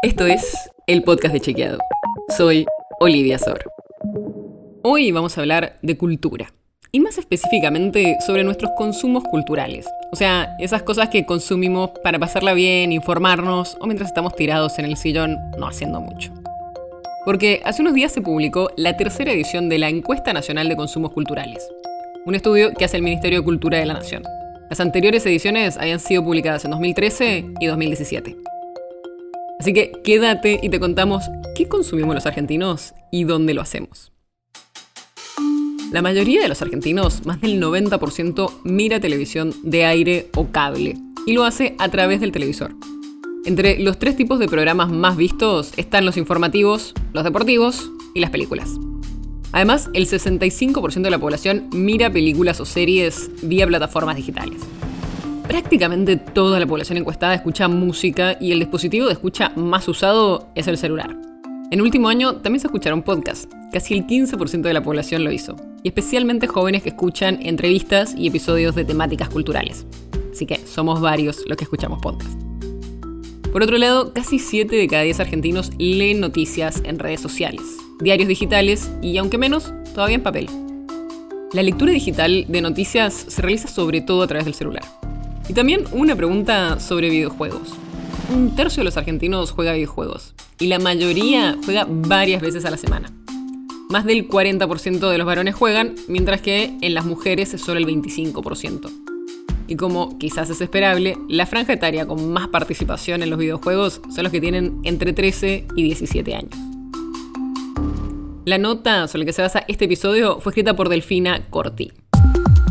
Esto es el podcast de Chequeado. Soy Olivia Sor. Hoy vamos a hablar de cultura. Y más específicamente sobre nuestros consumos culturales. O sea, esas cosas que consumimos para pasarla bien, informarnos o mientras estamos tirados en el sillón no haciendo mucho. Porque hace unos días se publicó la tercera edición de la Encuesta Nacional de Consumos Culturales. Un estudio que hace el Ministerio de Cultura de la Nación. Las anteriores ediciones habían sido publicadas en 2013 y 2017. Así que quédate y te contamos qué consumimos los argentinos y dónde lo hacemos. La mayoría de los argentinos, más del 90%, mira televisión de aire o cable y lo hace a través del televisor. Entre los tres tipos de programas más vistos están los informativos, los deportivos y las películas. Además, el 65% de la población mira películas o series vía plataformas digitales. Prácticamente toda la población encuestada escucha música y el dispositivo de escucha más usado es el celular. En último año también se escucharon podcasts, casi el 15% de la población lo hizo, y especialmente jóvenes que escuchan entrevistas y episodios de temáticas culturales. Así que somos varios los que escuchamos podcasts. Por otro lado, casi 7 de cada 10 argentinos leen noticias en redes sociales, diarios digitales y, aunque menos, todavía en papel. La lectura digital de noticias se realiza sobre todo a través del celular. Y también una pregunta sobre videojuegos. Un tercio de los argentinos juega videojuegos y la mayoría juega varias veces a la semana. Más del 40% de los varones juegan, mientras que en las mujeres es solo el 25%. Y como quizás es esperable, la franja etaria con más participación en los videojuegos son los que tienen entre 13 y 17 años. La nota sobre la que se basa este episodio fue escrita por Delfina Corti.